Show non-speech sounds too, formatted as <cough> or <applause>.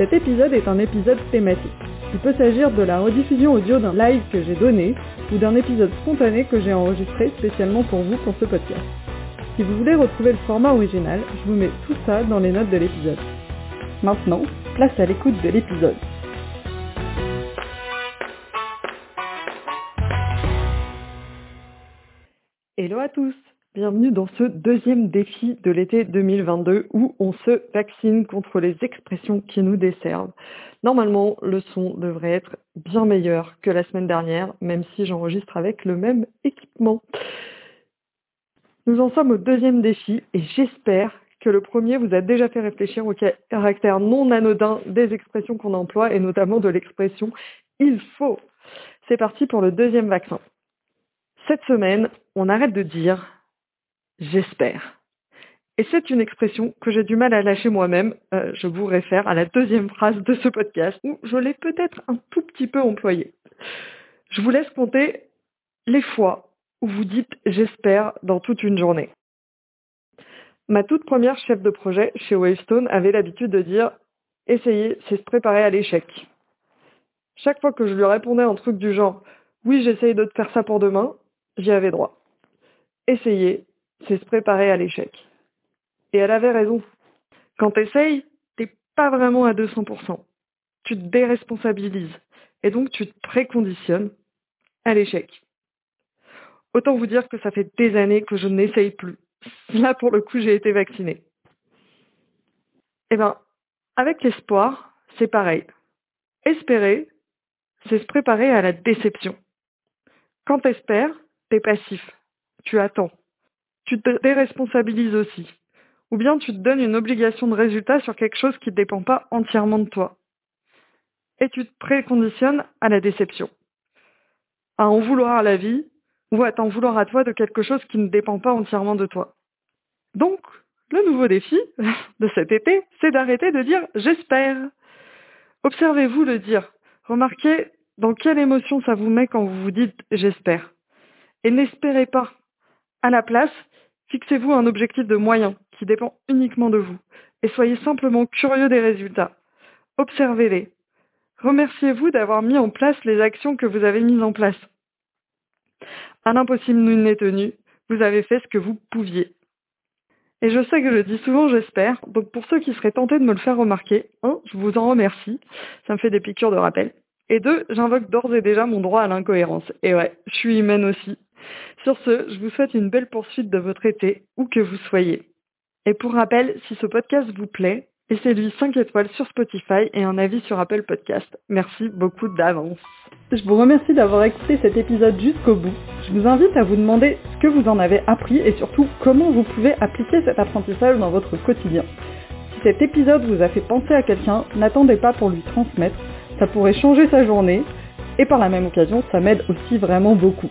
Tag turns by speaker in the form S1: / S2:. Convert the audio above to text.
S1: Cet épisode est un épisode thématique. Il peut s'agir de la rediffusion audio d'un live que j'ai donné ou d'un épisode spontané que j'ai enregistré spécialement pour vous pour ce podcast. Si vous voulez retrouver le format original, je vous mets tout ça dans les notes de l'épisode. Maintenant, place à l'écoute de l'épisode. Hello à tous Bienvenue dans ce deuxième défi de l'été 2022 où on se vaccine contre les expressions qui nous desservent. Normalement, le son devrait être bien meilleur que la semaine dernière, même si j'enregistre avec le même équipement. Nous en sommes au deuxième défi et j'espère que le premier vous a déjà fait réfléchir au caractère non anodin des expressions qu'on emploie et notamment de l'expression il faut. C'est parti pour le deuxième vaccin. Cette semaine, on arrête de dire j'espère. Et c'est une expression que j'ai du mal à lâcher moi-même. Euh, je vous réfère à la deuxième phrase de ce podcast où je l'ai peut-être un tout petit peu employée. Je vous laisse compter les fois où vous dites j'espère dans toute une journée. Ma toute première chef de projet chez Wavestone avait l'habitude de dire essayer, c'est se préparer à l'échec. Chaque fois que je lui répondais un truc du genre oui, j'essaye de te faire ça pour demain, j'y avais droit. Essayer, c'est se préparer à l'échec. Et elle avait raison. Quand t'essayes, t'es pas vraiment à 200%. Tu te déresponsabilises. Et donc tu te préconditionnes à l'échec. Autant vous dire que ça fait des années que je n'essaye plus. Là, pour le coup, j'ai été vaccinée. Eh ben, avec l'espoir, c'est pareil. Espérer, c'est se préparer à la déception. Quand t'espères, t'es passif. Tu attends tu te déresponsabilises aussi. Ou bien tu te donnes une obligation de résultat sur quelque chose qui ne dépend pas entièrement de toi. Et tu te préconditionnes à la déception. À en vouloir à la vie, ou à t'en vouloir à toi de quelque chose qui ne dépend pas entièrement de toi. Donc, le nouveau défi <laughs> de cet été, c'est d'arrêter de dire j'espère. Observez-vous le dire. Remarquez dans quelle émotion ça vous met quand vous vous dites j'espère. Et n'espérez pas. À la place, Fixez-vous un objectif de moyen qui dépend uniquement de vous et soyez simplement curieux des résultats. Observez-les. Remerciez-vous d'avoir mis en place les actions que vous avez mises en place. À l'impossible nul n'est tenu, vous avez fait ce que vous pouviez. Et je sais que je dis souvent j'espère, donc pour ceux qui seraient tentés de me le faire remarquer, un, je vous en remercie, ça me fait des piqûres de rappel. Et deux, j'invoque d'ores et déjà mon droit à l'incohérence. Et ouais, je suis humaine aussi. Sur ce, je vous souhaite une belle poursuite de votre été, où que vous soyez. Et pour rappel, si ce podcast vous plaît, laissez-lui 5 étoiles sur Spotify et un avis sur Apple Podcast. Merci beaucoup d'avance. Je vous remercie d'avoir écouté cet épisode jusqu'au bout. Je vous invite à vous demander ce que vous en avez appris et surtout comment vous pouvez appliquer cet apprentissage dans votre quotidien. Si cet épisode vous a fait penser à quelqu'un, n'attendez pas pour lui transmettre. Ça pourrait changer sa journée et par la même occasion, ça m'aide aussi vraiment beaucoup.